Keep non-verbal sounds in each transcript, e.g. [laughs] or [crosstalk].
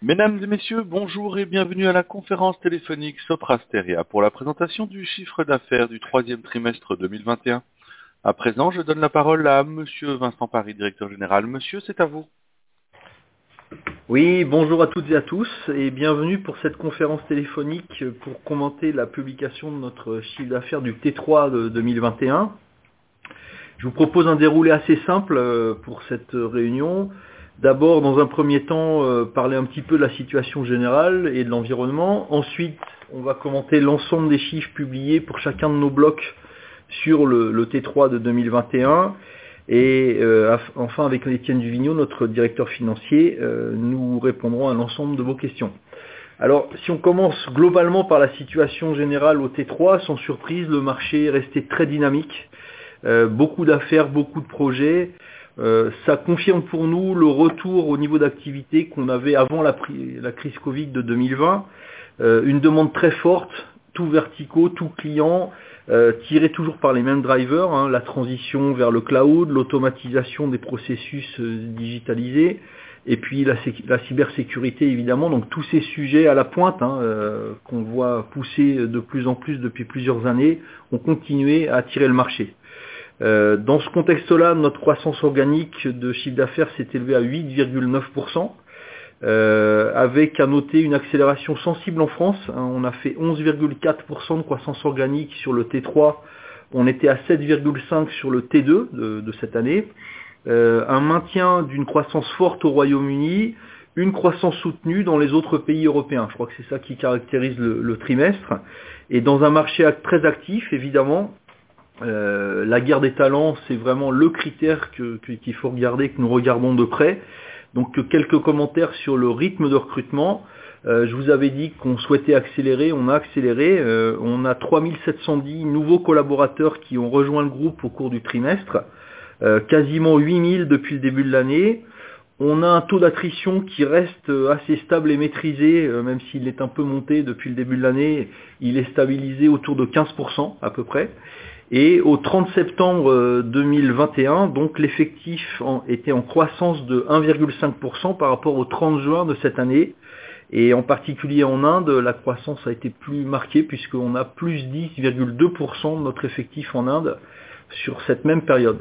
Mesdames et messieurs, bonjour et bienvenue à la conférence téléphonique Soprasteria pour la présentation du chiffre d'affaires du troisième trimestre 2021. À présent, je donne la parole à Monsieur Vincent Paris, directeur général. Monsieur, c'est à vous. Oui, bonjour à toutes et à tous et bienvenue pour cette conférence téléphonique pour commenter la publication de notre chiffre d'affaires du T3 de 2021. Je vous propose un déroulé assez simple euh, pour cette réunion. D'abord, dans un premier temps, euh, parler un petit peu de la situation générale et de l'environnement. Ensuite, on va commenter l'ensemble des chiffres publiés pour chacun de nos blocs sur le, le T3 de 2021. Et euh, enfin, avec Étienne Duvigneau, notre directeur financier, euh, nous répondrons à l'ensemble de vos questions. Alors, si on commence globalement par la situation générale au T3, sans surprise, le marché est resté très dynamique. Beaucoup d'affaires, beaucoup de projets. Euh, ça confirme pour nous le retour au niveau d'activité qu'on avait avant la, crise Covid de 2020. Euh, une demande très forte, tout verticaux, tout client, euh, tiré toujours par les mêmes drivers, hein, la transition vers le cloud, l'automatisation des processus euh, digitalisés, et puis la, cybersécurité évidemment, donc tous ces sujets à la pointe hein, qu'on voit pousser de plus en plus depuis plusieurs années ont continué à attirer le marché. Euh, dans ce contexte-là, notre croissance organique de chiffre d'affaires s'est élevée à 8,9%, euh, avec à noter une accélération sensible en France. Hein, on a fait 11,4% de croissance organique sur le T3, on était à 7,5% sur le T2 de, de cette année. Euh, un maintien d'une croissance forte au Royaume-Uni, une croissance soutenue dans les autres pays européens. Je crois que c'est ça qui caractérise le, le, trimestre. Et dans un marché très actif, évidemment, euh, la guerre des talents, c'est vraiment le critère qu'il faut regarder, que nous regardons de près. Donc quelques commentaires sur le rythme de recrutement. Euh, je vous avais dit qu'on souhaitait accélérer, on a accéléré. Euh, on a 3710 nouveaux collaborateurs qui ont rejoint le groupe au cours du trimestre. Quasiment 8000 depuis le début de l'année. On a un taux d'attrition qui reste assez stable et maîtrisé, même s'il est un peu monté depuis le début de l'année. Il est stabilisé autour de 15% à peu près. Et au 30 septembre 2021, donc l'effectif était en croissance de 1,5% par rapport au 30 juin de cette année. Et en particulier en Inde, la croissance a été plus marquée puisqu'on a plus 10,2% de notre effectif en Inde sur cette même période.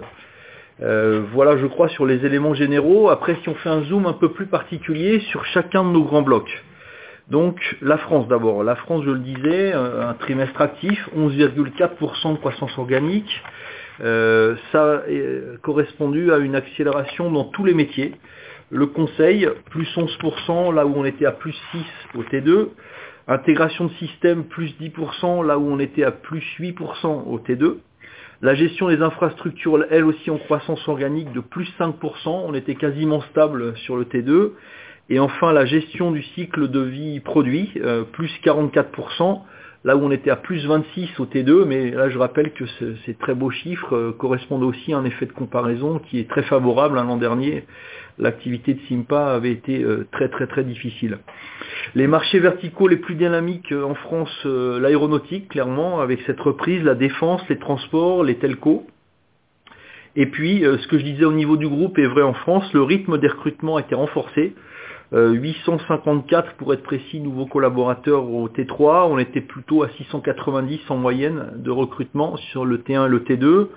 Euh, voilà, je crois, sur les éléments généraux. Après, si on fait un zoom un peu plus particulier sur chacun de nos grands blocs. Donc la France d'abord. La France, je le disais, un trimestre actif, 11,4% de croissance organique. Euh, ça a correspondu à une accélération dans tous les métiers. Le conseil, plus 11%, là où on était à plus 6 au T2. Intégration de système, plus 10%, là où on était à plus 8% au T2. La gestion des infrastructures, elle aussi en croissance organique de plus 5%, on était quasiment stable sur le T2. Et enfin, la gestion du cycle de vie produit, euh, plus 44%, là où on était à plus 26 au T2, mais là je rappelle que ce, ces très beaux chiffres euh, correspondent aussi à un effet de comparaison qui est très favorable. L'an dernier, l'activité de Simpa avait été euh, très très très difficile. Les marchés verticaux les plus dynamiques en France, euh, l'aéronautique, clairement, avec cette reprise, la défense, les transports, les telcos. Et puis, euh, ce que je disais au niveau du groupe est vrai en France, le rythme des recrutements a été renforcé. 854 pour être précis nouveaux collaborateurs au T3, on était plutôt à 690 en moyenne de recrutement sur le T1 et le T2.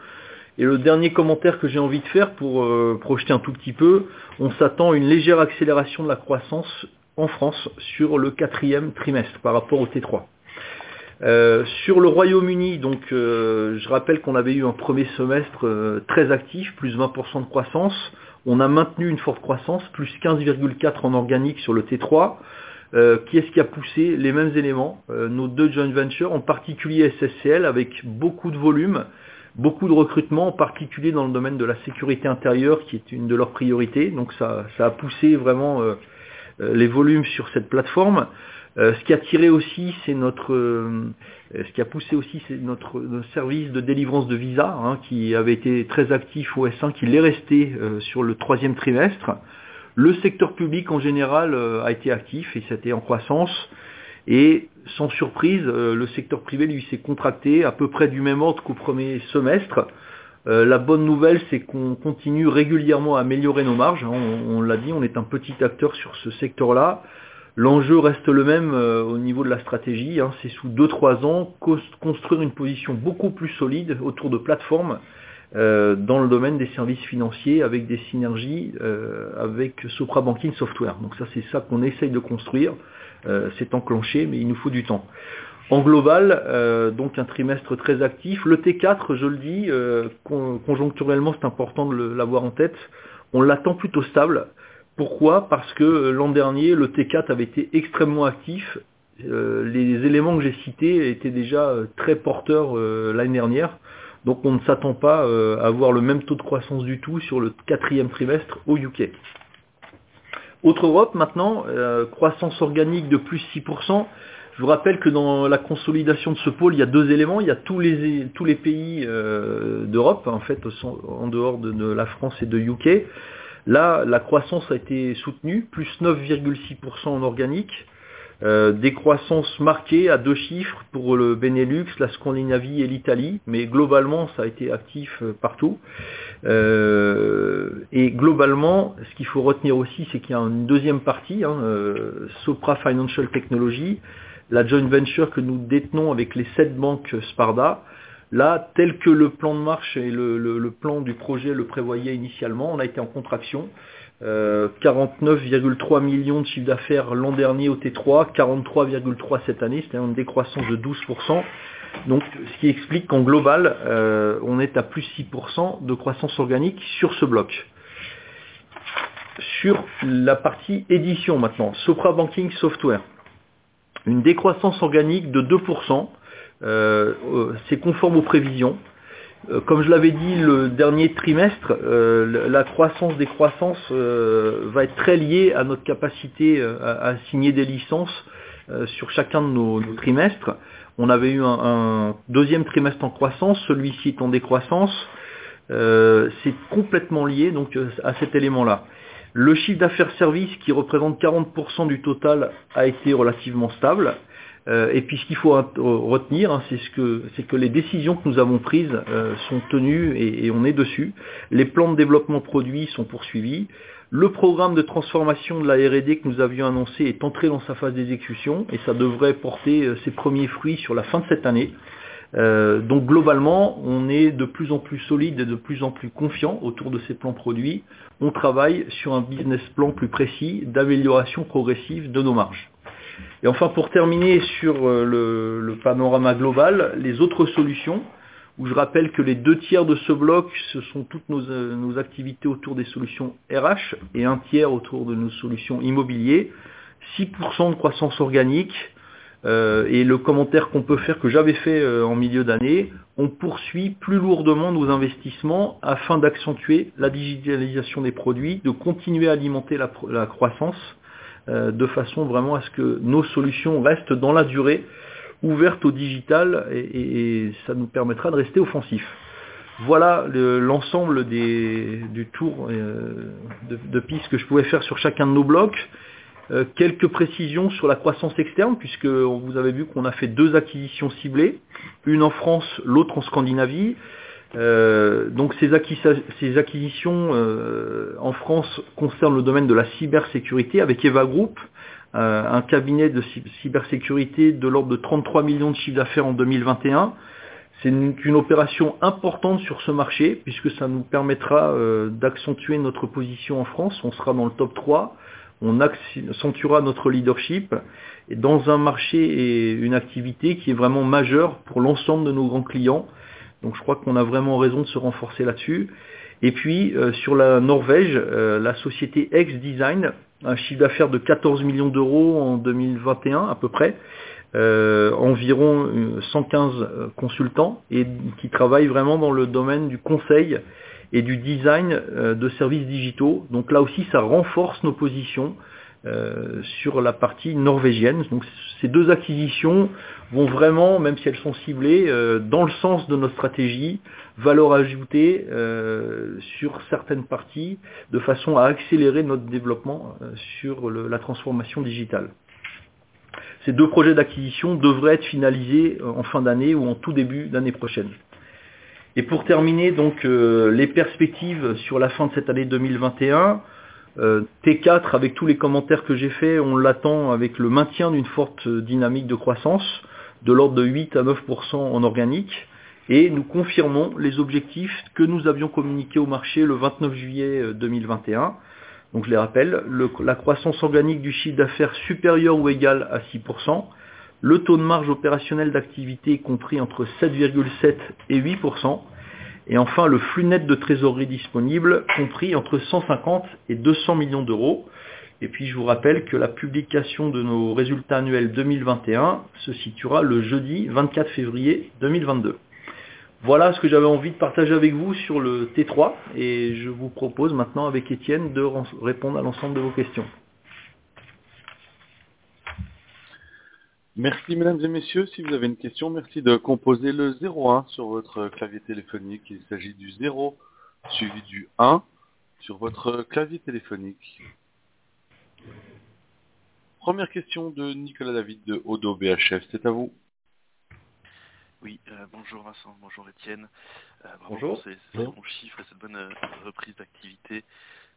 Et le dernier commentaire que j'ai envie de faire pour euh, projeter un tout petit peu, on s'attend à une légère accélération de la croissance en France sur le quatrième trimestre par rapport au T3. Euh, sur le Royaume-Uni, donc euh, je rappelle qu'on avait eu un premier semestre euh, très actif, plus 20% de croissance. On a maintenu une forte croissance, plus 15,4 en organique sur le T3. Euh, qui est-ce qui a poussé les mêmes éléments? Nos deux joint ventures, en particulier SSCL, avec beaucoup de volume, beaucoup de recrutement, en particulier dans le domaine de la sécurité intérieure, qui est une de leurs priorités. Donc ça, a poussé vraiment euh, les volumes sur cette plateforme. Euh, ce qui a tiré aussi, c'est notre, euh, ce qui a poussé aussi, c'est notre, notre, service de délivrance de visa, hein, qui avait été très actif au S1, qui l'est resté euh, sur le troisième trimestre. Le secteur public en général a été actif et c'était en croissance. Et sans surprise, le secteur privé lui s'est contracté à peu près du même ordre qu'au premier semestre. Euh, la bonne nouvelle, c'est qu'on continue régulièrement à améliorer nos marges. On, on l'a dit, on est un petit acteur sur ce secteur-là. L'enjeu reste le même euh, au niveau de la stratégie, hein. c'est sous 2-3 ans construire une position beaucoup plus solide autour de plateformes euh, dans le domaine des services financiers avec des synergies euh, avec Sopra Banking Software. Donc ça c'est ça qu'on essaye de construire, c'est enclenché mais il nous faut du temps. En global, donc un trimestre très actif. Le T4, je le dis, conjoncturellement c'est important de l'avoir en tête, on l'attend plutôt stable. Pourquoi? Parce que euh, l'an dernier, le T4 avait été extrêmement actif. Euh, les éléments que j'ai cités étaient déjà euh, très porteurs l'année dernière. Donc on ne s'attend pas à avoir le même taux de croissance du tout sur le quatrième trimestre au UK. Autre Europe maintenant, croissance organique de plus 6%. Je vous rappelle que dans la consolidation de ce pôle, il y a deux éléments. Il y a tous les, tous les pays d'Europe, en fait, en dehors de, la France et de UK. Là, la croissance a été soutenue, plus 9,6% en organique, euh, des croissances marquées à deux chiffres pour le Benelux, la Scandinavie et l'Italie, mais globalement ça a été actif euh, partout. Euh, et globalement, ce qu'il faut retenir aussi, c'est qu'il y a une deuxième partie, hein, Sopra Financial Technology, la joint venture que nous détenons avec les sept banques Sparda, Là, tel que le plan de marche et le, plan du projet le prévoyait initialement, on a été en contraction. 49,3 euh, millions de chiffre d'affaires l'an dernier au T3, 43,3 cette année, c'est-à-dire une décroissance de 12%. Donc, ce qui explique qu'en global, euh, on est à plus 6% de croissance organique sur ce bloc. Sur la partie édition maintenant, Sopra Banking Software. Une décroissance organique de 2%, euh, euh, c'est conforme aux prévisions. Euh, comme je l'avais dit le dernier trimestre, la croissance des croissances va être très liée à notre capacité à, signer des licences sur chacun de nos, trimestres. On avait eu un, deuxième trimestre en croissance, celui-ci est en décroissance. c'est complètement lié donc à cet élément-là. Le chiffre d'affaires service qui représente 40% du total a été relativement stable. Euh, et puis ce qu'il faut retenir, hein, c'est ce que, que les décisions que nous avons prises euh, sont tenues et, on est dessus. Les plans de développement produits sont poursuivis. Le programme de transformation de la R&D que nous avions annoncé est entré dans sa phase d'exécution et ça devrait porter euh, ses premiers fruits sur la fin de cette année. donc globalement, on est de plus en plus solide et de plus en plus confiant autour de ces plans produits. On travaille sur un business plan plus précis d'amélioration progressive de nos marges. Et enfin, pour terminer sur euh, le, panorama global, les autres solutions, où je rappelle que les deux tiers de ce bloc, ce sont toutes nos, euh, activités autour des solutions RH et un tiers autour de nos solutions immobiliers, 6% de croissance organique, euh, et le commentaire qu'on peut faire, que j'avais fait en milieu d'année, on poursuit plus lourdement nos investissements afin d'accentuer la digitalisation des produits, de continuer à alimenter la croissance de façon vraiment à ce que nos solutions restent dans la durée, ouvertes au digital, et, ça nous permettra de rester offensifs. Voilà l'ensemble du tour euh, de, pistes que je pouvais faire sur chacun de nos blocs. Euh, quelques précisions sur la croissance externe, puisque vous avez vu qu'on a fait deux acquisitions ciblées, une en France, l'autre en Scandinavie. Euh, donc ces, acquisitions euh, en France concernent le domaine de la cybersécurité avec Eva Group, euh, un cabinet de cybersécurité de l'ordre de 33 millions de chiffres d'affaires en 2021. C'est une, opération importante sur ce marché puisque ça nous permettra d'accentuer notre position en France. On sera dans le top 3, on accentuera notre leadership dans un marché et une activité qui est vraiment majeure pour l'ensemble de nos grands clients donc je crois qu'on a vraiment raison de se renforcer là-dessus. Et puis euh, sur la Norvège, euh, la société X Design, un chiffre d'affaires de 14 millions d'euros en 2021 à peu près, euh, environ 115 consultants et qui travaillent vraiment dans le domaine du conseil et du design de services digitaux. Donc là aussi, ça renforce nos positions euh, sur la partie norvégienne. Donc ces deux acquisitions vont vraiment, même si elles sont ciblées, euh, dans le sens de notre stratégie, valeur ajoutée euh, sur certaines parties, de façon à accélérer notre développement sur la transformation digitale. Ces deux projets d'acquisition devraient être finalisés en fin d'année ou en tout début d'année prochaine. Et pour terminer, donc les perspectives sur la fin de cette année 2021, Euh, T4, avec tous les commentaires que j'ai faits, on l'attend avec le maintien d'une forte dynamique de croissance, de l'ordre de 8 à 9% en organique, et nous confirmons les objectifs que nous avions communiqués au marché le 29 juillet 2021. Donc je les rappelle, le- la croissance organique du chiffre d'affaires supérieure ou égale à 6%, le taux de marge opérationnelle d'activité compris entre 7,7 et 8%, et enfin le flux net de trésorerie disponible compris entre 150 et 200 millions d'euros. Et puis je vous rappelle que la publication de nos résultats annuels 2021 se situera le jeudi 24 février 2022. Voilà ce que j'avais envie de partager avec vous sur le T3 et je vous propose maintenant avec Étienne de répondre à l'ensemble de vos questions. Merci mesdames et messieurs. Si vous avez une question, merci de composer le 01 sur votre clavier téléphonique. Il s'agit du 0 suivi du 1 sur votre clavier téléphonique. Première question de Nicolas David de Odo BHF. C'est à vous. Oui, euh, bonjour Vincent, bonjour Étienne. Euh, Bonjour. pour ces, ces bons chiffres et cette bonne euh, reprise d'activité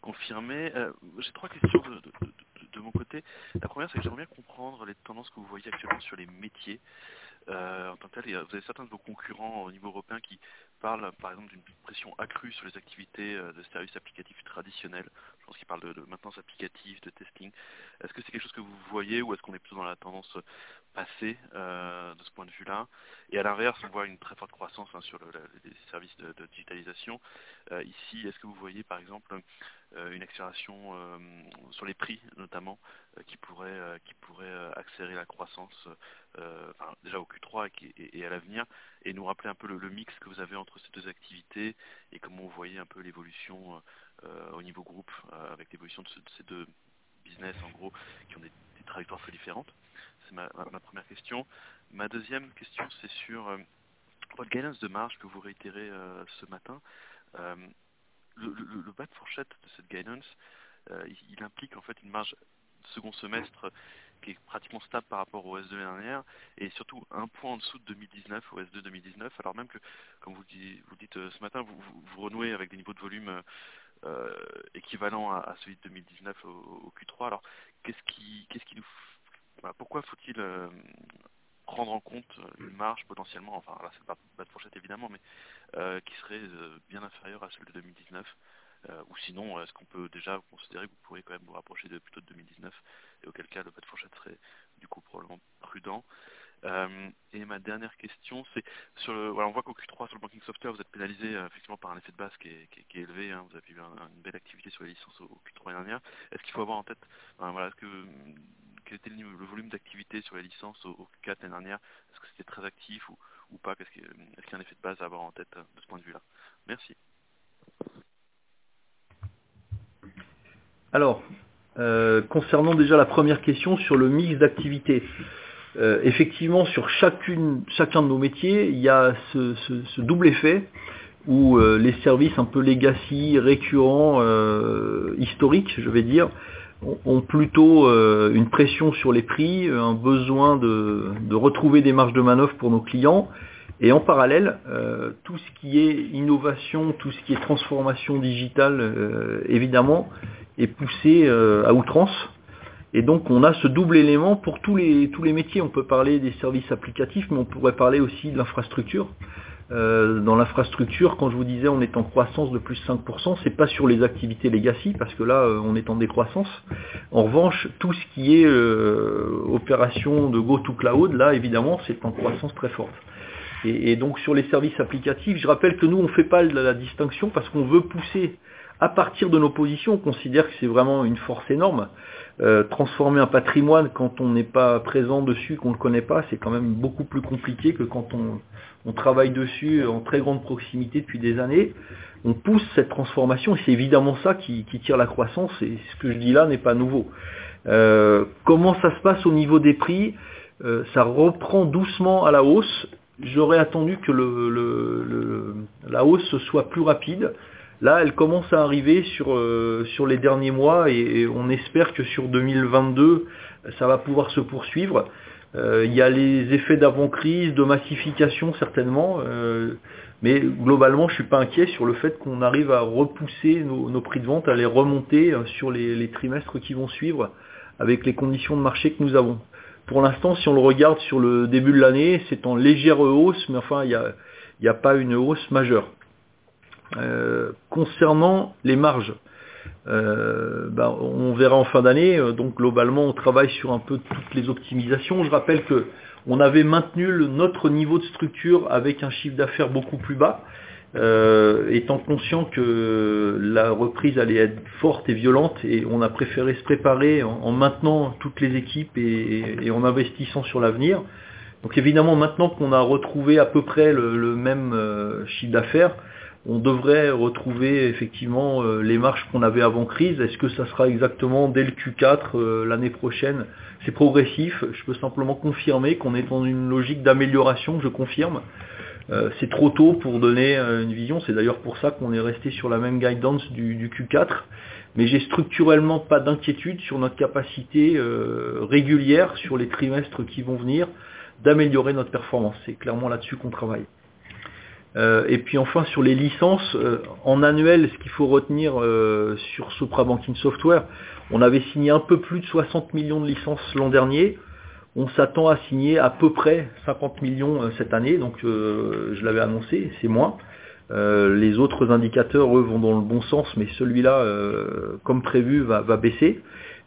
confirmée. Euh, J'ai trois questions de, de- de- de mon côté. La première, c'est que j'aimerais bien comprendre les tendances que vous voyez actuellement sur les métiers. Euh, en tant que tel, vous avez certains de vos concurrents au niveau européen qui parlent, par exemple, d'une pression accrue sur les activités euh, de services applicatifs traditionnels. Je pense qu'ils parlent de, maintenance applicative, de testing. Est-ce que c'est quelque chose que vous voyez ou est-ce qu'on est plutôt dans la tendance passée euh, de ce point de vue-là? Et à l'inverse, on voit une très forte croissance hein, sur les services de, digitalisation. Euh, ici, est-ce que vous voyez par exemple une accélération euh, sur les prix notamment euh, qui pourrait, euh, qui pourrait euh, accélérer la croissance euh, déjà au Q3 et, à l'avenir et nous rappeler un peu le, mix que vous avez entre ces deux activités et comment vous voyez un peu l'évolution euh, au niveau groupe euh, avec l'évolution de, ce- de ces deux business en gros qui ont des, des trajectoires très différentes. C'est ma, première question. Ma deuxième question, c'est sur euh, votre guidance de marge que vous réitérez euh, ce matin. Euh, le, le- bas de fourchette de cette guidance, euh, il, implique en fait une marge second semestre qui est pratiquement stable par rapport au S2 l'année dernière et surtout un point en dessous de 2019, au S2 2019, alors même que, comme vous, vous dites euh, ce matin, vous, vous- renouez avec des niveaux de volume euh, équivalents à, celui de 2019 au, au Q3. Alors, qu'est-ce qui, qu'est-ce qui nous... pourquoi faut-il prendre en compte euh, une marge potentiellement, enfin là c'est pas bas de fourchette évidemment, mais euh, qui serait euh, bien inférieure à celle de 2019 euh, ou sinon, est-ce qu'on peut déjà considérer que vous pourriez quand même vous rapprocher de, plutôt de 2019 et auquel cas le bas de fourchette serait du coup probablement prudent Et ma dernière question, c'est sur le, voilà, on voit qu'au Q3 sur le banking software, vous êtes pénalisé effectivement par un effet de base qui est, élevé. hein. vous avez eu un- une belle activité sur les licences au, au Q3 dernière. Est-ce qu'il faut avoir en tête, voilà, est-ce que quel était le, volume d'activité sur les licences au, au Q4 l'année dernière? Est-ce que c'était très actif ou, ou pas? Est-ce qu'il y a- un effet de base à avoir en tête euh, de ce point de vue-là? Merci. Alors, euh, concernant déjà la première question sur le mix d'activités, euh, effectivement, sur chacune, chacun de nos métiers, il y a ce, double effet où les services un peu legacy, récurrents, historiques, je vais dire, ont, plutôt euh, une pression sur les prix, un besoin de, retrouver des marges de manœuvre pour nos clients. Et en parallèle, euh, tout ce qui est innovation, tout ce qui est transformation digitale, euh, évidemment, est poussé euh, à outrance. Et donc on a ce double élément pour tous les, tous les métiers. On peut parler des services applicatifs, mais on pourrait parler aussi de l'infrastructure. Euh, dans l'infrastructure, quand je vous disais on est en croissance de plus 5%, c'est pas sur les activités legacy, parce que là euh, on est en décroissance. En revanche, tout ce qui est euh, opération de go to cloud, là évidemment c'est en croissance très forte. Et, donc sur les services applicatifs, je rappelle que nous on ne fait pas la distinction parce qu'on veut pousser à partir de nos positions, on considère que c'est vraiment une force énorme. Euh, transformer un patrimoine quand on n'est pas présent dessus, qu'on ne le connaît pas, c'est quand même beaucoup plus compliqué que quand on, travaille dessus en très grande proximité depuis des années. On pousse cette transformation et c'est évidemment ça qui, tire la croissance et ce que je dis là n'est pas nouveau. Euh, comment ça se passe au niveau des prix? Euh, Ça reprend doucement à la hausse. J'aurais attendu que la hausse soit plus rapide. Là, elle commence à arriver sur, euh, les derniers mois et, on espère que sur 2022, ça va pouvoir se poursuivre. Euh, il y a les effets d'avant-crise, de massification certainement, euh, mais globalement je suis pas inquiet sur le fait qu'on arrive à repousser nos, prix de vente, à les remonter sur les, trimestres qui vont suivre avec les conditions de marché que nous avons. Pour l'instant, si on le regarde sur le début de l'année, c'est en légère hausse, mais enfin il n'y a pas une hausse majeure. Euh, concernant les marges, euh, ben, on verra en fin d'année. Donc globalement, on travaille sur un peu toutes les optimisations. Je rappelle que on avait maintenu notre niveau de structure avec un chiffre d'affaires beaucoup plus bas, euh, étant conscient que la reprise allait être forte et violente, et on a préféré se préparer en, en maintenant toutes les équipes et, en investissant sur l'avenir. Donc évidemment, maintenant qu'on a retrouvé à peu près le, le même euh, chiffre d'affaires, on devrait retrouver effectivement euh, les marges qu'on avait avant crise. Est-ce que ça sera exactement dès le Q4 euh, l'année prochaine? C'est progressif. Je peux simplement confirmer qu'on est dans une logique d'amélioration, je confirme. Euh, c'est trop tôt pour donner une vision. C'est d'ailleurs pour ça qu'on est resté sur la même guidance du, du Q4. Mais j'ai structurellement pas d'inquiétude sur notre capacité régulière sur les trimestres qui vont venir d'améliorer notre performance. C'est clairement là-dessus qu'on travaille. Euh, et puis enfin sur les licences, euh, en annuel, ce qu'il faut retenir euh, sur Sopra Banking Software, on avait signé un peu plus de 60 millions de licences l'an dernier. On s'attend à signer à peu près 50 millions cette année, donc je l'avais annoncé, c'est moins. les autres indicateurs, eux, vont dans le bon sens, mais celui-là, comme prévu, va, va baisser.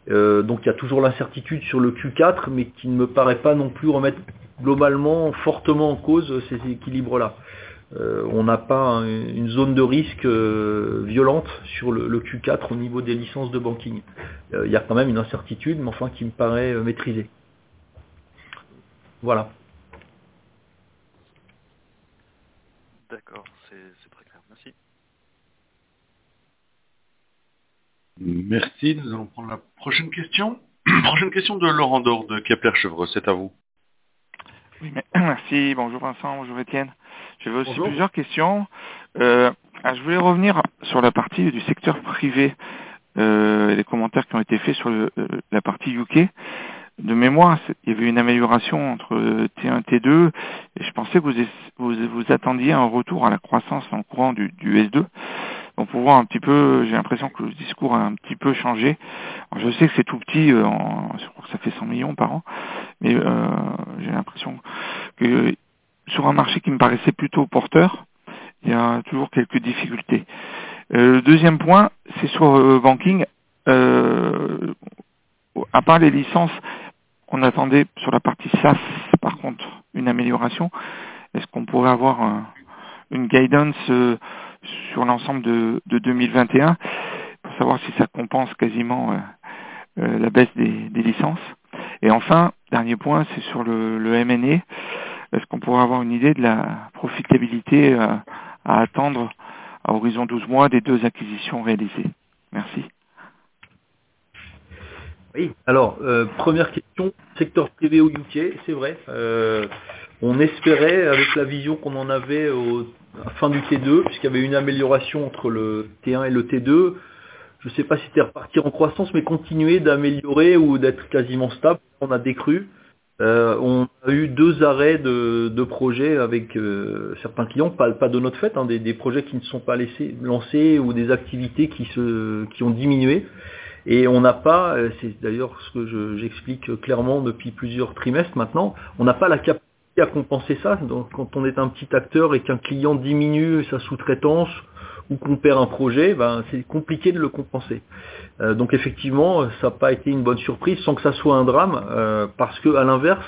donc il y a toujours l'incertitude sur le Q4, mais qui ne me paraît pas non plus remettre globalement fortement en cause ces équilibres-là. Euh, on n'a pas une zone de risque euh, violente sur le, Q4 au niveau des licences de banking. Euh, il y a quand même une incertitude, mais enfin qui me paraît maîtrisée. Voilà. D'accord, c'est très clair. Merci. Merci. Nous allons prendre la prochaine question. [clears throat] prochaine question de Laurent Dor de Kepler Chevreux. C'est à vous. Oui, [clears throat] merci. Bonjour Vincent, bonjour Étienne. J'avais aussi Bonjour. plusieurs questions. Euh, ah, je voulais revenir sur la partie du secteur privé euh, et les commentaires qui ont été faits sur le, euh, la partie UK. De mémoire, il y avait une amélioration entre T1 et T2 et je pensais que vous, vous, vous attendiez un retour à la croissance en courant du, du S2. Donc pour voir un petit peu, j'ai l'impression que le discours a un petit peu changé. Alors, je sais que c'est tout petit, euh, en, je crois que ça fait 100 millions par an, mais euh, j'ai l'impression que sur un marché qui me paraissait plutôt porteur, il y a toujours quelques difficultés. Euh, le deuxième point, c'est sur euh, banking. Euh, à part les licences, on attendait sur la partie SaaS, par contre, une amélioration. Est-ce qu'on pourrait avoir un, une guidance euh, sur l'ensemble de, de, 2021 pour savoir si ça compense quasiment la baisse des, des, licences? Et enfin, dernier point, c'est sur le, le M&A. Est-ce qu'on pourrait avoir une idée de la profitabilité euh, à attendre à horizon 12 mois des deux acquisitions réalisées? Merci. Oui, alors, euh, première question, secteur privé au UK, c'est vrai. Euh, on espérait, avec la vision qu'on en avait au, à fin du T2, puisqu'il y avait une amélioration entre le T1 et le T2, je ne sais pas si c'était repartir en croissance, mais continuer d'améliorer ou d'être quasiment stable. On a décru. Euh, on a eu deux arrêts de, de projets avec euh, certains clients, pas, pas, de notre fait, hein, des, des, projets qui ne sont pas laissés, lancés ou des activités qui, se, qui ont diminué. Et on n'a pas, euh, c'est d'ailleurs ce que j'explique clairement depuis plusieurs trimestres maintenant, on n'a pas la capacité à compenser ça. Donc quand on est un petit acteur et qu'un client diminue sa sous-traitance ou qu'on perd un projet, ben, c'est compliqué de le compenser. Euh, donc effectivement, ça n'a pas été une bonne surprise sans que ça soit un drame, euh, parce que à l'inverse,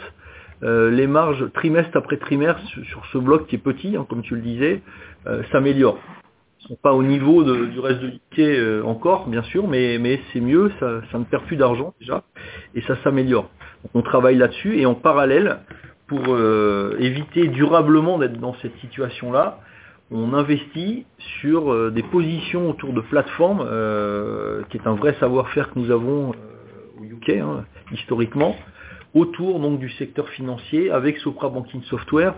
euh, les marges trimestre après trimestre sur ce bloc qui est petit, hein, comme tu le disais, euh, s'améliorent. Ils sont pas au niveau du reste de euh, encore, bien sûr, mais, mais c'est mieux, ça, ça ne perd plus d'argent déjà, et ça s'améliore. On travaille là-dessus, et en parallèle, pour euh, éviter durablement d'être dans cette situation-là, on investit sur euh, des positions autour de plateformes, euh, qui est un vrai savoir-faire que nous avons euh, au UK hein, historiquement, autour donc du secteur financier avec Sopra Banking Software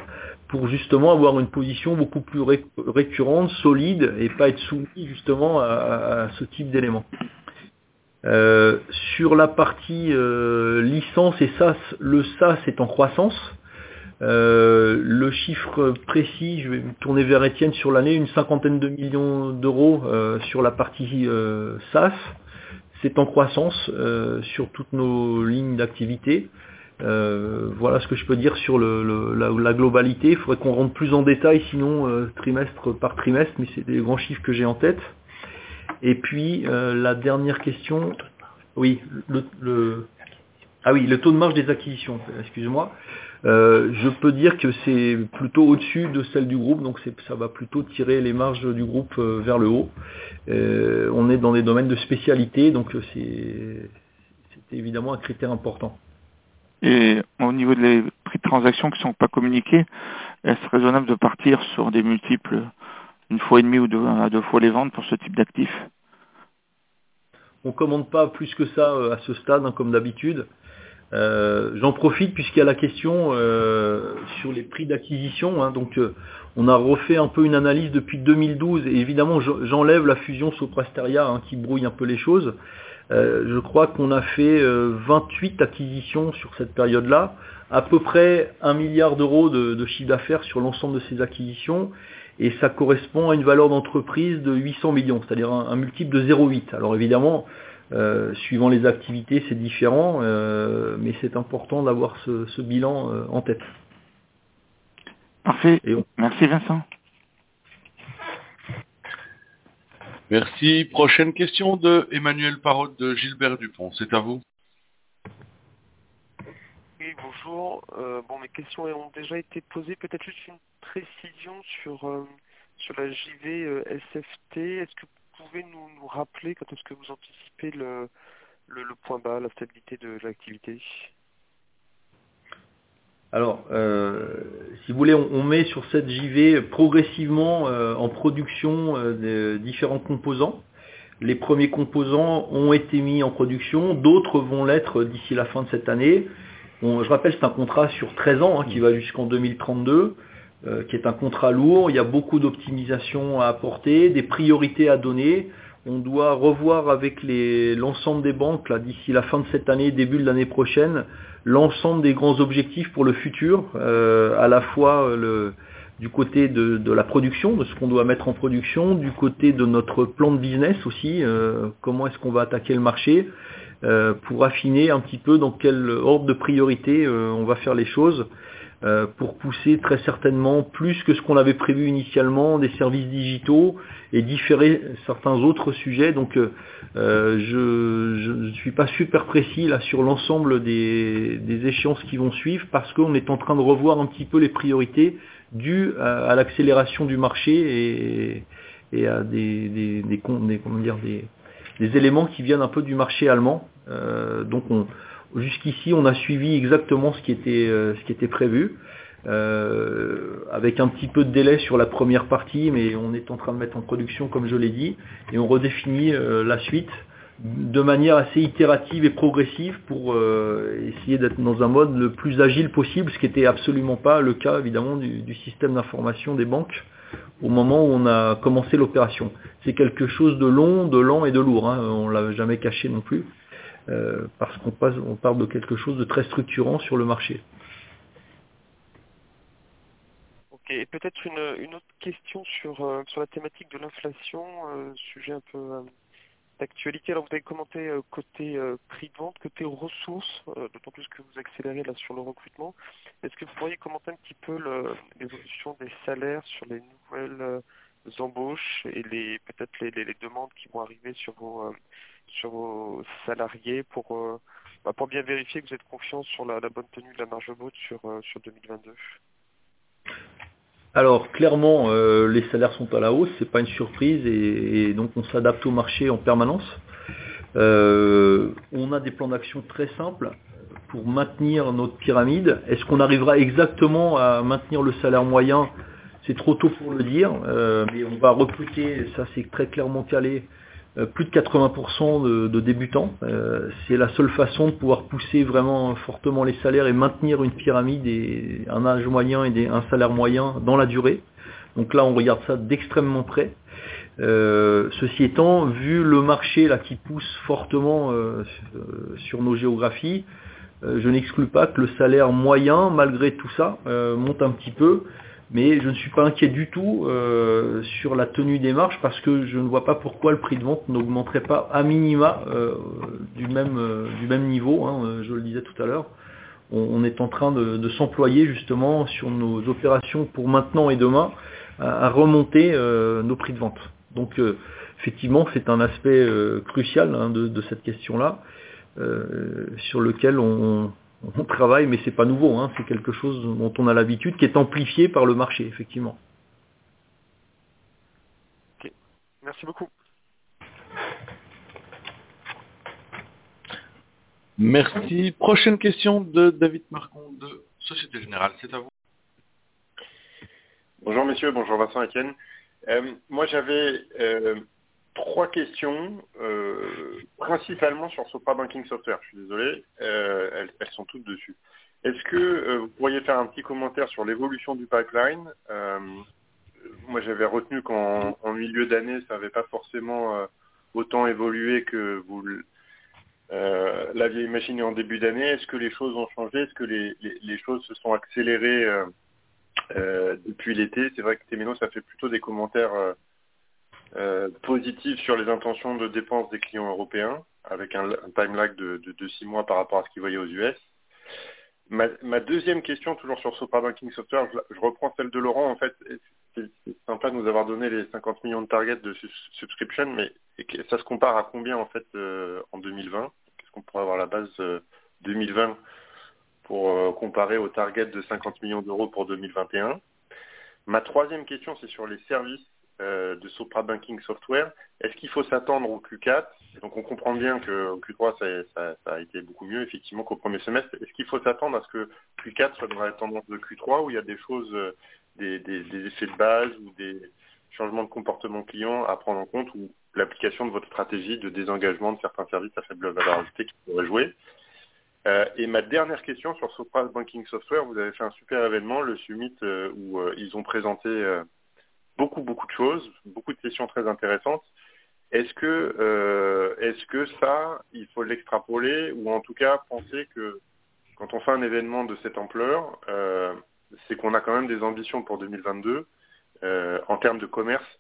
pour justement avoir une position beaucoup plus ré récurrente, solide et pas être soumis justement à, ce type d'éléments. sur la partie licence et SaaS, le SaaS est en croissance. Le chiffre précis, je vais me tourner vers Étienne sur l'année, une cinquantaine de millions d'euros sur la partie SaaS. C'est en croissance sur toutes nos lignes d'activité. Euh, voilà ce que je peux dire sur le, la, globalité. Il faudrait qu'on rentre plus en détail, sinon euh, trimestre par trimestre, mais c'est des grands chiffres que j'ai en tête. Et puis euh, la dernière question, oui, le, ah oui, le taux de marge des acquisitions. Excusez-moi. je peux dire que c'est plutôt au-dessus de celle du groupe, donc ça va plutôt tirer les marges du groupe vers le haut. on est dans des domaines de spécialité, donc c'est évidemment un critère important. Et au niveau des prix de transaction qui ne sont pas communiqués, est-ce raisonnable de partir sur des multiples une fois et demie ou deux, à deux fois les ventes pour ce type d'actif On ne commande pas plus que ça euh, à ce stade, hein, comme d'habitude. Euh, j'en profite puisqu'il y a la question euh, sur les prix d'acquisition. Hein. donc on a refait un peu une analyse depuis 2012 et évidemment j'enlève la fusion Soprasteria hein, qui brouille un peu les choses. Euh, je crois qu'on a fait 28 euh, acquisitions sur cette période-là, à peu près 1 milliard d'euros de, chiffre d'affaires sur l'ensemble de ces acquisitions, et ça correspond à une valeur d'entreprise de 800 millions, c'est-à-dire un, multiple de 0,8. Alors évidemment, euh, suivant les activités, c'est différent, mais c'est important d'avoir ce, bilan en tête. Parfait. Merci Vincent. Merci. Prochaine question de Emmanuel Parotte de Gilbert Dupont. C'est à vous. Oui, bonjour. Euh, bon, mes questions ont déjà été posées. Peut-être juste une précision sur, euh, sur la JV euh, SFT. Est-ce que vous pouvez nous, rappeler quand est-ce que vous anticipez le, le point bas, la stabilité de l'activité? Alors, euh, si vous voulez, on, met sur cette JV progressivement euh, en production euh, différents composants. Les premiers composants ont été mis en production, d'autres vont l'être d'ici la fin de cette année. je rappelle, c'est un contrat sur 13 ans hein, qui va jusqu'en 2032, qui est un contrat lourd. Il y a beaucoup d'optimisation à apporter, des priorités à donner. On doit revoir avec l'ensemble des banques d'ici la fin de cette année, début de l'année prochaine, l'ensemble des grands objectifs pour le futur, euh, à la fois euh, le, du côté de, la production, de ce qu'on doit mettre en production, du côté de notre plan de business aussi, euh, comment est-ce qu'on va attaquer le marché, pour affiner un petit peu dans quel ordre de priorité on va faire les choses. Euh, pour pousser très certainement plus que ce qu'on avait prévu initialement des services digitaux et différer certains autres sujets. Donc euh, euh, je ne suis pas super précis là sur l'ensemble des, échéances qui vont suivre parce qu'on est en train de revoir un petit peu les priorités dues à, l'accélération du marché et, à des, des, dire, des, éléments qui viennent un peu du marché allemand. donc on, Jusqu'ici, on a suivi exactement ce qui était, euh, ce qui était prévu, euh, avec un petit peu de délai sur la première partie, mais on est en train de mettre en production, comme je l'ai dit, et on redéfinit euh, la suite de manière assez itérative et progressive pour essayer d'être dans un mode le plus agile possible, ce qui n'était absolument pas le cas évidemment du, système d'information des banques au moment où on a commencé l'opération. C'est quelque chose de long, de lent et de lourd, hein, on ne l'a jamais caché non plus. Euh, parce qu'on on parle de quelque chose de très structurant sur le marché. Ok, et peut-être une, autre question sur, euh, sur la thématique de l'inflation, euh, sujet un peu d'actualité. Alors vous avez commenté côté prix de vente, côté ressources, d'autant plus que vous accélérez là sur le recrutement. Est-ce que vous pourriez commenter un petit peu l'évolution des salaires sur les nouvelles embauches et les peut-être les, les, demandes qui vont arriver sur vos sur vos salariés pour, euh, bah, pour bien vérifier que vous êtes confiant sur la, bonne tenue de la marge brute sur, euh, sur 2022 alors clairement, euh, les salaires sont à la hausse, c'est pas une surprise et, donc on s'adapte au marché en permanence. on a des plans d'action très simples pour maintenir notre pyramide. Est-ce qu'on arrivera exactement à maintenir le salaire moyen? C'est trop tôt pour le dire, mais on va recruter, ça c'est très clairement calé, plus de 80% de, débutants. Euh, c'est la seule façon de pouvoir pousser vraiment fortement les salaires et maintenir une pyramide et un âge moyen et un salaire moyen dans la durée. Donc là, on regarde ça d'extrêmement près. ceci étant, vu le marché là qui pousse fortement sur nos géographies, je n'exclus pas que le salaire moyen, malgré tout ça, monte un petit peu mais je ne suis pas inquiet du tout euh, sur la tenue des marches parce que je ne vois pas pourquoi le prix de vente n'augmenterait pas à minima euh, du, même, euh, du même niveau, hein, je le disais tout à l'heure. On, est en train de, s'employer justement sur nos opérations pour maintenant et demain à, remonter nos prix de vente. Donc effectivement c'est un aspect crucial hein, de, de, cette question-là sur lequel on, on travaille, mais c'est pas nouveau, hein. c'est quelque chose dont on a l'habitude, qui est amplifié par le marché, effectivement. Ok, merci beaucoup. Merci. Prochaine question de David Marcon de Société Générale, c'est à vous. Bonjour messieurs, bonjour Vincent Etienne. Euh, moi j'avais euh, trois questions, euh, principalement sur Sopra Banking Software. Je suis désolé, euh, elles, sont toutes dessus. Est-ce que euh, vous pourriez faire un petit commentaire sur l'évolution du pipeline Moi, j'avais retenu qu'en milieu d'année, ça n'avait pas forcément autant évolué que vous l'aviez imaginé en début d'année. Est-ce que les choses ont changé? Est-ce que les, choses se sont accélérées depuis l'été? C'est vrai que Téméno, ça fait plutôt des commentaires euh, positive sur les intentions de dépenses des clients européens, avec un, time lag de, de, six mois par rapport à ce qu'ils voyaient aux US. Ma, deuxième question, toujours sur Sopra Banking Software, je, reprends celle de Laurent. En fait, c'est sympa de nous avoir donné les 50 millions de targets de subscription, mais ça se compare à combien en fait euh, en 2020 Qu'est-ce qu'on pourrait avoir la base 2020 euh, pour comparer au target de 50 millions d'euros pour 2021 Ma troisième question, c'est sur les services euh, de Sopra Banking Software. Est-ce qu'il faut s'attendre au Q4 Donc on comprend bien qu'au Q3, ça, a été beaucoup mieux effectivement qu'au premier semestre. Est-ce qu'il faut s'attendre à ce que Q4 soit dans la tendance de Q3 où il y a des choses, euh, des, effets de base ou des changements de comportement client à prendre en compte ou l'application de votre stratégie de désengagement de certains services à faible valeur ajoutée qui pourraient jouer? Euh, et ma dernière question sur Sopra Banking Software, vous avez fait un super événement, le Summit, où ils ont présenté beaucoup, beaucoup de choses, beaucoup de questions très intéressantes. Est-ce que, euh, est-ce que ça, il faut l'extrapoler ou en tout cas penser que quand on fait un événement de cette ampleur, euh, c'est qu'on a quand même des ambitions pour 2022 euh, en termes de commerce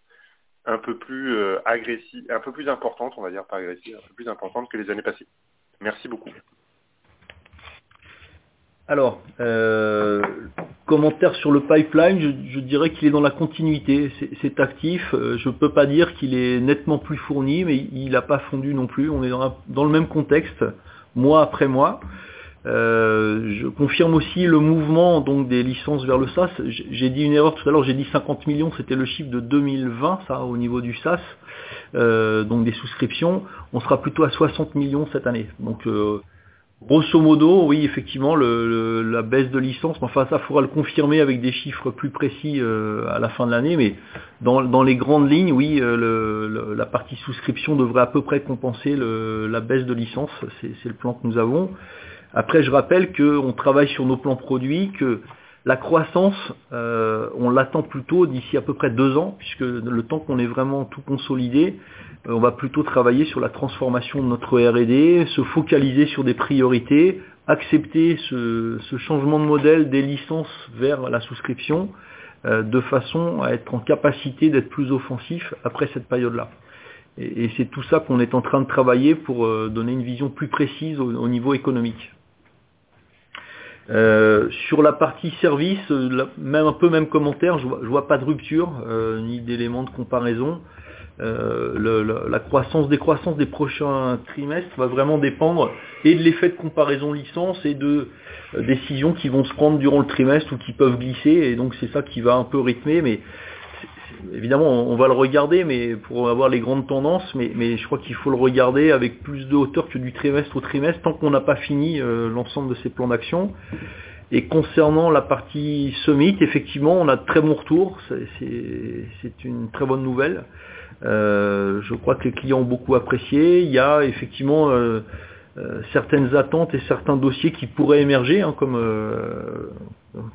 un peu plus agressives, un peu plus importantes, on va dire pas agressives, un peu plus importantes que les années passées. Merci beaucoup. Alors, euh, commentaire sur le pipeline, je, dirais qu'il est dans la continuité, c'est actif. Euh, je ne peux pas dire qu'il est nettement plus fourni, mais il n'a pas fondu non plus. On est dans, le même contexte, mois après mois. Euh, je confirme aussi le mouvement donc des licences vers le SaaS. J'ai dit une erreur tout à l'heure, j'ai dit 50 millions, c'était le chiffre de 2020, ça, au niveau du SaaS, donc des souscriptions. On sera plutôt à 60 millions cette année. Donc Grosso modo, oui, effectivement, la baisse de licence, enfin ça, faudra le confirmer avec des chiffres plus précis euh, à la fin de l'année, mais dans, les grandes lignes, oui, euh, la partie souscription devrait à peu près compenser la baisse de licence, c'est le plan que nous avons. Après, je rappelle qu'on travaille sur nos plans produits, que la croissance, euh, on l'attend plutôt d'ici à peu près deux ans, puisque le temps qu'on ait vraiment tout consolidé, euh, on va plutôt travailler sur la transformation de notre R&D, se focaliser sur des priorités, accepter ce, changement de modèle des licences vers la souscription, euh, de façon à être en capacité d'être plus offensif après cette période-là. Et, c'est tout ça qu'on est en train de travailler pour donner une vision plus précise au, niveau économique. Sur la partie service, même un peu même commentaire, je vois, vois pas de rupture ni d'éléments de comparaison. Euh, la croissance, des croissances des prochains trimestres va vraiment dépendre et de l'effet de comparaison licence et de euh, décisions qui vont se prendre durant le trimestre ou qui peuvent glisser. Et donc c'est ça qui va un peu rythmer. Mais évidemment, on va le regarder, mais pour avoir les grandes tendances. Mais, je crois qu'il faut le regarder avec plus de hauteur que du trimestre au trimestre, tant qu'on n'a pas fini euh, l'ensemble de ces plans d'action. Et concernant la partie Summit, effectivement, on a de très bons retours. C'est une très bonne nouvelle. Euh, je crois que les clients ont beaucoup apprécié. Il y a effectivement euh, certaines attentes et certains dossiers qui pourraient émerger, hein, comme,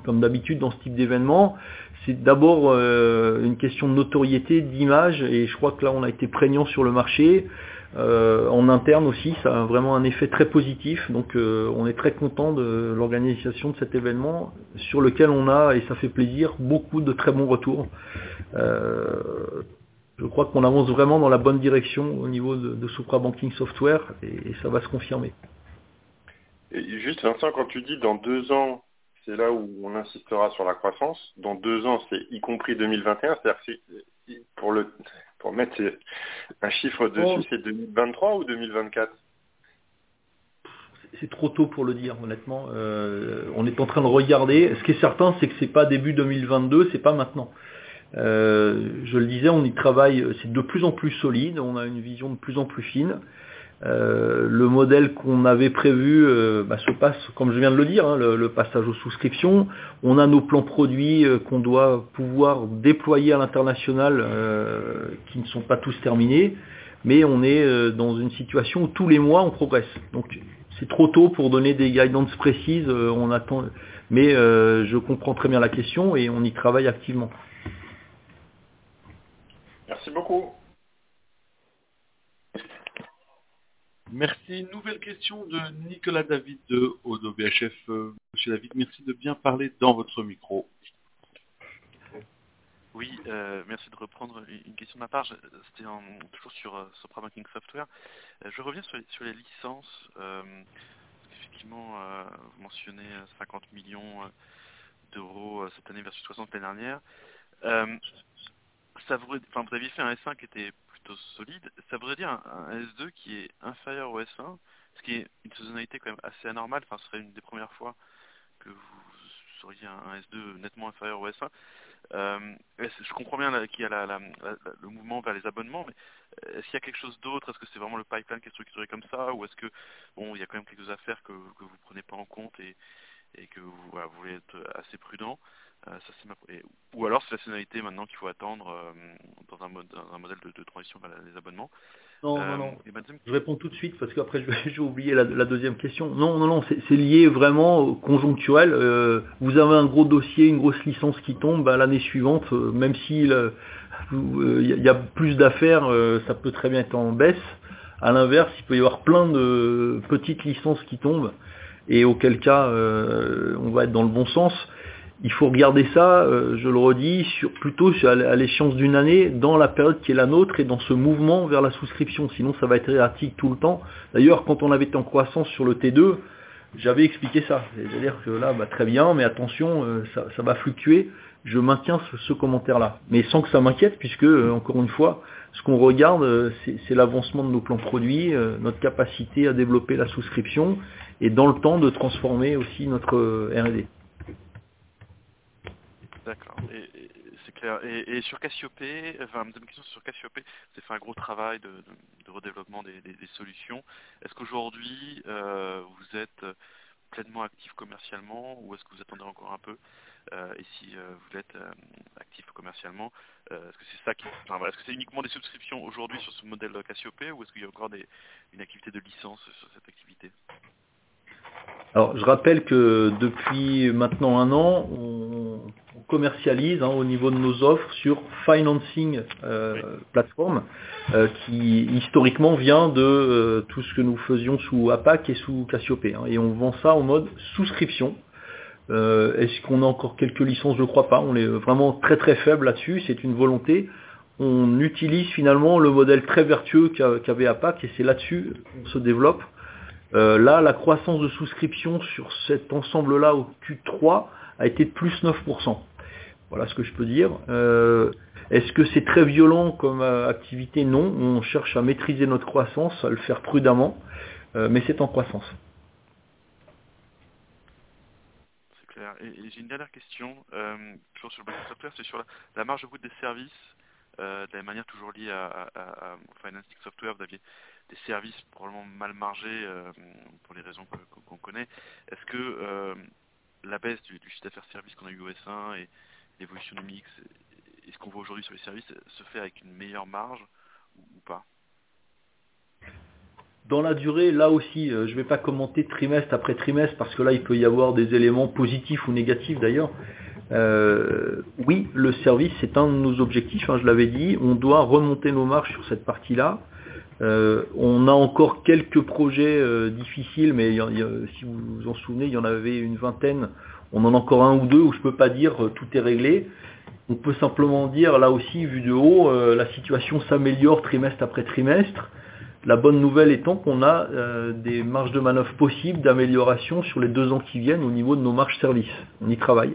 comme d'habitude dans ce type d'événement. C'est d'abord une question de notoriété, d'image, et je crois que là on a été prégnant sur le marché. Euh, en interne aussi, ça a vraiment un effet très positif. Donc euh, on est très content de l'organisation de cet événement sur lequel on a, et ça fait plaisir, beaucoup de très bons retours. Euh, je crois qu'on avance vraiment dans la bonne direction au niveau de, de Supra Banking Software et, ça va se confirmer. Et juste Vincent, quand tu dis dans deux ans, c'est là où on insistera sur la croissance. Dans deux ans, c'est y compris 2021, c'est-à-dire que pour le pour mettre un chiffre dessus, oh. c'est 2023 ou 2024 c'est trop tôt pour le dire, honnêtement. Euh, on est en train de regarder. Ce qui est certain, c'est que c'est pas début 2022, c'est pas maintenant. Euh, je le disais, on y travaille, c'est de plus en plus solide, on a une vision de plus en plus fine. Euh, le modèle qu'on avait prévu euh, bah, se passe, comme je viens de le dire, hein, le, passage aux souscriptions. On a nos plans produits euh, qu'on doit pouvoir déployer à l'international, qui ne sont pas tous terminés, mais on est dans une situation où tous les mois on progresse. Donc c'est trop tôt pour donner des guidances précises. on attend, mais je comprends très bien la question et on y travaille activement. Merci beaucoup. Merci. Nouvelle question de Nicolas David de Odo BHF. Euh, Monsieur David, merci de bien parler dans votre micro. Oui, euh, merci de reprendre une question de ma part. C'était toujours sur euh, Sopra Banking Software. je reviens sur les, licences. effectivement, vous mentionnez 50 millions d'euros cette année versus 60 l'année dernière. Vous, vous aviez fait un S1 qui était solide, ça voudrait dire un, S2 qui est inférieur au S1, ce qui est une saisonnalité quand même assez anormale, enfin ce serait une des premières fois que vous seriez un, S2 nettement inférieur au S1. Euh, je comprends bien qu'il y a le mouvement vers les abonnements, mais est-ce qu'il y a quelque chose d'autre? Est-ce que c'est vraiment le pipeline qui est structuré comme ça? Ou est-ce que bon, il y a quand même quelques affaires que, que vous prenez pas en compte et, que vous voulez être assez prudent? Euh, ou alors c'est la saisonnalité maintenant qu'il faut attendre euh, dans, un mode, un modèle de, transition vers les abonnements. Non, non, non. Euh, je réponds tout de suite parce qu'après [laughs] je vais, oublier la, deuxième question. Non, non, non, c'est lié vraiment au conjoncturel. vous avez un gros dossier, une grosse licence qui tombe, bah, l'année suivante, même s'il il y, a plus d'affaires, ça peut très bien être en baisse. À l'inverse, il peut y avoir plein de petites licences qui tombent et auquel cas on va être dans le bon sens il faut regarder ça, euh, je le redis, plutôt à l'échéance d'une année, dans la période qui est la nôtre et dans ce mouvement vers la souscription. Sinon, ça va être erratique tout le temps. D'ailleurs, quand on avait été en croissance sur le T2, j'avais expliqué ça. C'est-à-dire que là, bah, très bien, mais attention, euh, ça, va fluctuer. Je maintiens ce, commentaire-là. Mais sans que ça m'inquiète, puisque, euh, encore une fois, ce qu'on regarde, c'est l'avancement de nos plans produits, notre capacité à développer la souscription, et dans le temps de transformer aussi notre R&D. D'accord, et, c'est clair. Et, sur Cassiope, enfin, une question sur Cassiope, c'est fait un gros travail de, redéveloppement des, solutions. Est-ce qu'aujourd'hui, euh, vous êtes pleinement actif commercialement ou est-ce que vous attendez encore un peu euh, Et si euh, vous êtes actif commercialement, est-ce que c'est ça qui, enfin, est-ce que c'est uniquement des subscriptions aujourd'hui sur ce modèle Cassiope ou est-ce qu'il y a encore une activité de licence sur cette activité? Alors, je rappelle que depuis maintenant un an, on, commercialise hein, au niveau de nos offres sur Financing euh, Platform, euh, qui historiquement vient de euh, tout ce que nous faisions sous APAC et sous Cassiope. Hein. et on vend ça en mode souscription. Est-ce qu'on a encore quelques licences? Je ne crois pas. On est vraiment très très faible là-dessus. C'est une volonté. On utilise finalement le modèle très vertueux qu'avait APAC et c'est là-dessus qu'on se développe. là, la croissance de souscription sur cet ensemble-là au Q3 a été de plus 9%. Voilà ce que je peux dire. Euh, est-ce que c'est très violent comme euh, activité? Non. On cherche à maîtriser notre croissance, à le faire prudemment, euh, mais c'est en croissance. C'est clair. Et, j'ai une dernière question, toujours sur le software, c'est sur la, marge de bout des services. de la manière toujours liée à, Financing Software, vous aviez des services probablement mal margés pour les raisons qu'on connaît. Est-ce que la baisse du, chiffre d'affaires service qu'on a eu au S1 et l'évolution du mix et ce qu'on voit aujourd'hui sur les services se fait avec une meilleure marge ou, pas? Dans la durée, là aussi, je ne vais pas commenter trimestre après trimestre parce que là, il peut y avoir des éléments positifs ou négatifs d'ailleurs. oui, le service, c'est un de nos objectifs, hein, je l'avais dit. On doit remonter nos marges sur cette partie-là. Euh, on a encore quelques projets euh, difficiles, mais si vous vous en souvenez, il y en avait une vingtaine. On en a encore un ou deux où je ne peux pas dire euh, tout est réglé. On peut simplement dire, là aussi, vu de haut, la situation s'améliore trimestre après trimestre. La bonne nouvelle étant qu'on a des marges de manœuvre possibles d'amélioration sur les deux ans qui viennent au niveau de nos marges services. On y travaille.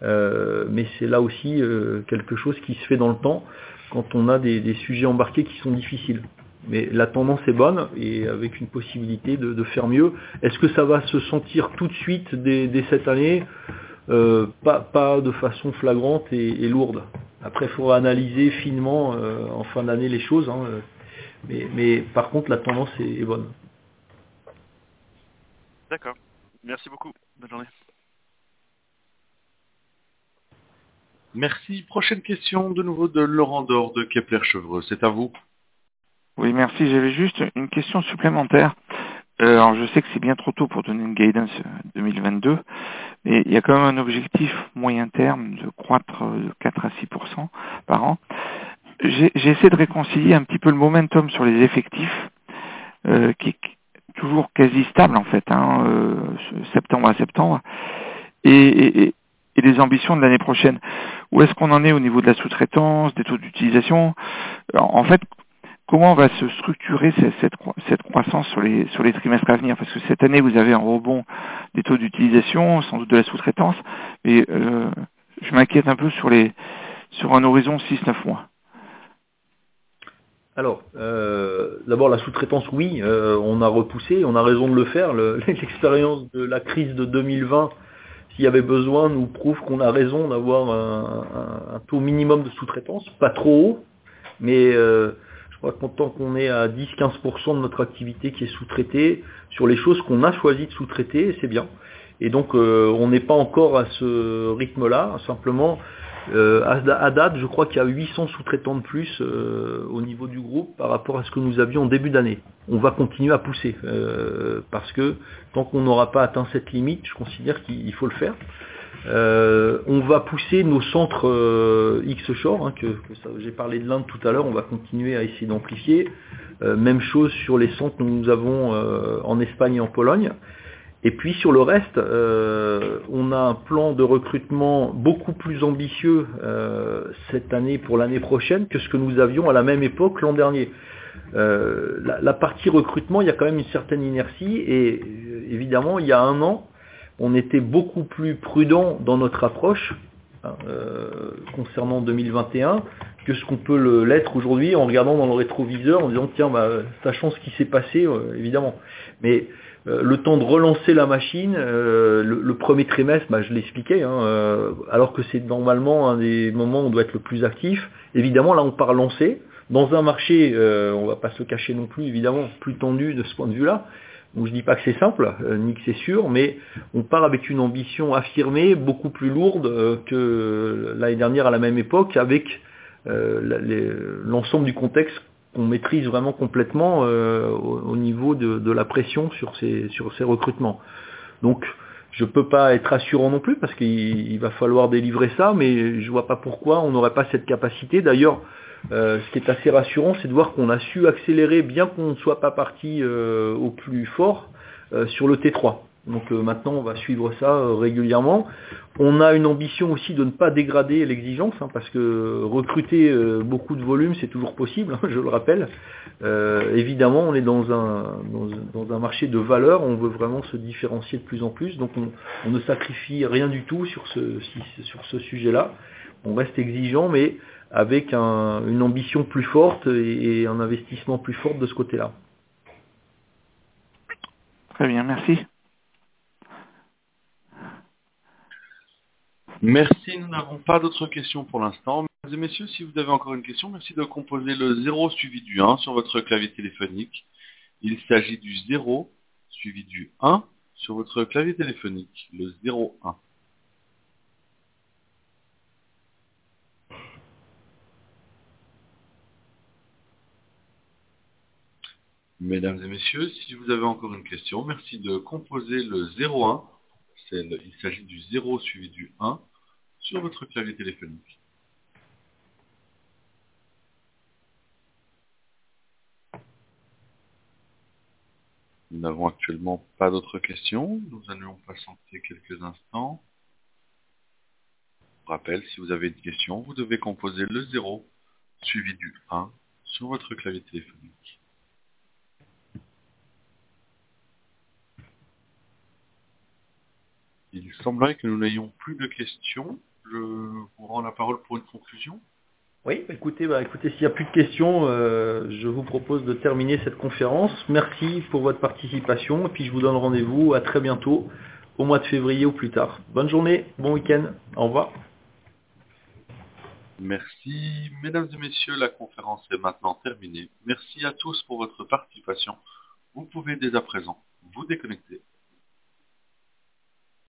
mais c'est là aussi quelque chose qui se fait dans le temps quand on a des sujets embarqués qui sont difficiles. Mais la tendance est bonne et avec une possibilité de, faire mieux. Est-ce que ça va se sentir tout de suite dès, cette année? Euh, pas, de façon flagrante et, lourde. Après, il faudra analyser finement euh, en fin d'année les choses. Hein, mais, par contre, la tendance est, bonne. D'accord. Merci beaucoup. Bonne journée. Merci. Prochaine question de nouveau de Laurent Dor de Kepler Chevreux. C'est à vous. Oui, merci. J'avais juste une question supplémentaire. Euh, alors je sais que c'est bien trop tôt pour donner une guidance 2022, euh, mais il y a quand même un objectif moyen terme de croître de 4 à 6% par an. J'ai essayé de réconcilier un petit peu le momentum sur les effectifs, euh, qui est toujours quasi stable en fait, hein, septembre à septembre, et, et, et les ambitions de l'année prochaine. Où est-ce qu'on en est au niveau de la sous-traitance, des taux d'utilisation? En fait, comment va se structurer cette, croissance sur les, trimestres à venir? Parce que cette année, vous avez un rebond des taux d'utilisation, sans doute de la sous-traitance, mais euh, je m'inquiète un peu sur un horizon 6-9 mois. Alors, euh, d'abord la sous-traitance, oui, euh, on a repoussé, on a raison de le faire. [laughs] L'expérience de la crise de 2020, s'il y avait besoin, nous prouve qu'on a raison d'avoir un, taux minimum de sous-traitance, pas trop haut, mais tant qu'on est à 10-15% de notre activité qui est sous-traitée, sur les choses qu'on a choisi de sous-traiter, c'est bien. Et donc euh, on n'est pas encore à ce rythme-là, simplement euh, à, date, je crois qu'il y a 800 sous-traitants de plus euh, au niveau du groupe par rapport à ce que nous avions en début d'année. On va continuer à pousser parce que tant qu'on n'aura pas atteint cette limite, je considère qu'il faut le faire. Euh, on va pousser nos centres euh, X-Shore, hein, j'ai parlé de l'Inde tout à l'heure, on va continuer à essayer d'amplifier. Euh, même chose sur les centres que nous avons en Espagne et en Pologne. Et puis sur le reste, on a un plan de recrutement beaucoup plus ambitieux cette année pour l'année prochaine que ce que nous avions à la même époque l'an dernier. La, partie recrutement, il y a quand même une certaine inertie et évidemment, il y a un an, on était beaucoup plus prudent dans notre approche hein, euh, concernant 2021 que ce qu'on peut l'être aujourd'hui en regardant dans le rétroviseur en disant tiens bah, sachant ce qui s'est passé euh, évidemment. Mais euh, le temps de relancer la machine le, premier trimestre bah, je l'expliquais hein, alors que c'est normalement un des moments où on doit être le plus actif évidemment là on part lancer. Dans un marché on va pas se cacher non plus évidemment plus tendu de ce point de vue là donc je dis pas que c'est simple, euh, ni que c'est sûr, mais on part avec une ambition affirmée, beaucoup plus lourde euh, que l'année dernière à la même époque, avec euh, l'ensemble du contexte qu'on maîtrise vraiment complètement au, niveau de, la pression sur ces, sur ces recrutements. Donc je ne peux pas être assurant non plus parce qu'il va falloir délivrer ça, mais je ne vois pas pourquoi on n'aurait pas cette capacité. D'ailleurs, euh, ce qui est assez rassurant, c'est de voir qu'on a su accélérer, bien qu'on ne soit pas parti euh, au plus fort, euh, sur le T3. Donc maintenant, on va suivre ça régulièrement. On a une ambition aussi de ne pas dégrader l'exigence, hein, parce que recruter beaucoup de volume, c'est toujours possible, hein, je le rappelle. évidemment, on est dans un, dans, un marché de valeur, on veut vraiment se différencier de plus en plus, donc on, ne sacrifie rien du tout sur ce, sur ce sujet-là. On reste exigeant, mais avec une ambition plus forte et, un investissement plus fort de ce côté-là. Très bien, merci. Merci, nous n'avons pas d'autres questions pour l'instant. Mesdames et messieurs, si vous avez encore une question, merci de composer le 0 suivi du 1 sur votre clavier téléphonique. Il s'agit du 0 suivi du 1 sur votre clavier téléphonique, le 01. Mesdames et messieurs, si vous avez encore une question, merci de composer le 01, le, il s'agit du 0 suivi du 1, sur votre clavier téléphonique. Nous n'avons actuellement pas d'autres questions. Nous allons patienter quelques instants. Je rappelle, si vous avez une question, vous devez composer le 0 suivi du 1 sur votre clavier téléphonique. Il semblerait que nous n'ayons plus de questions. Je vous rends la parole pour une conclusion. Oui, écoutez, bah, écoutez, s'il n'y a plus de questions, euh, je vous propose de terminer cette conférence. Merci pour votre participation et puis je vous donne rendez-vous à très bientôt, au mois de février ou plus tard. Bonne journée, bon week-end, au revoir. Merci, mesdames et messieurs, la conférence est maintenant terminée. Merci à tous pour votre participation. Vous pouvez dès à présent vous déconnecter.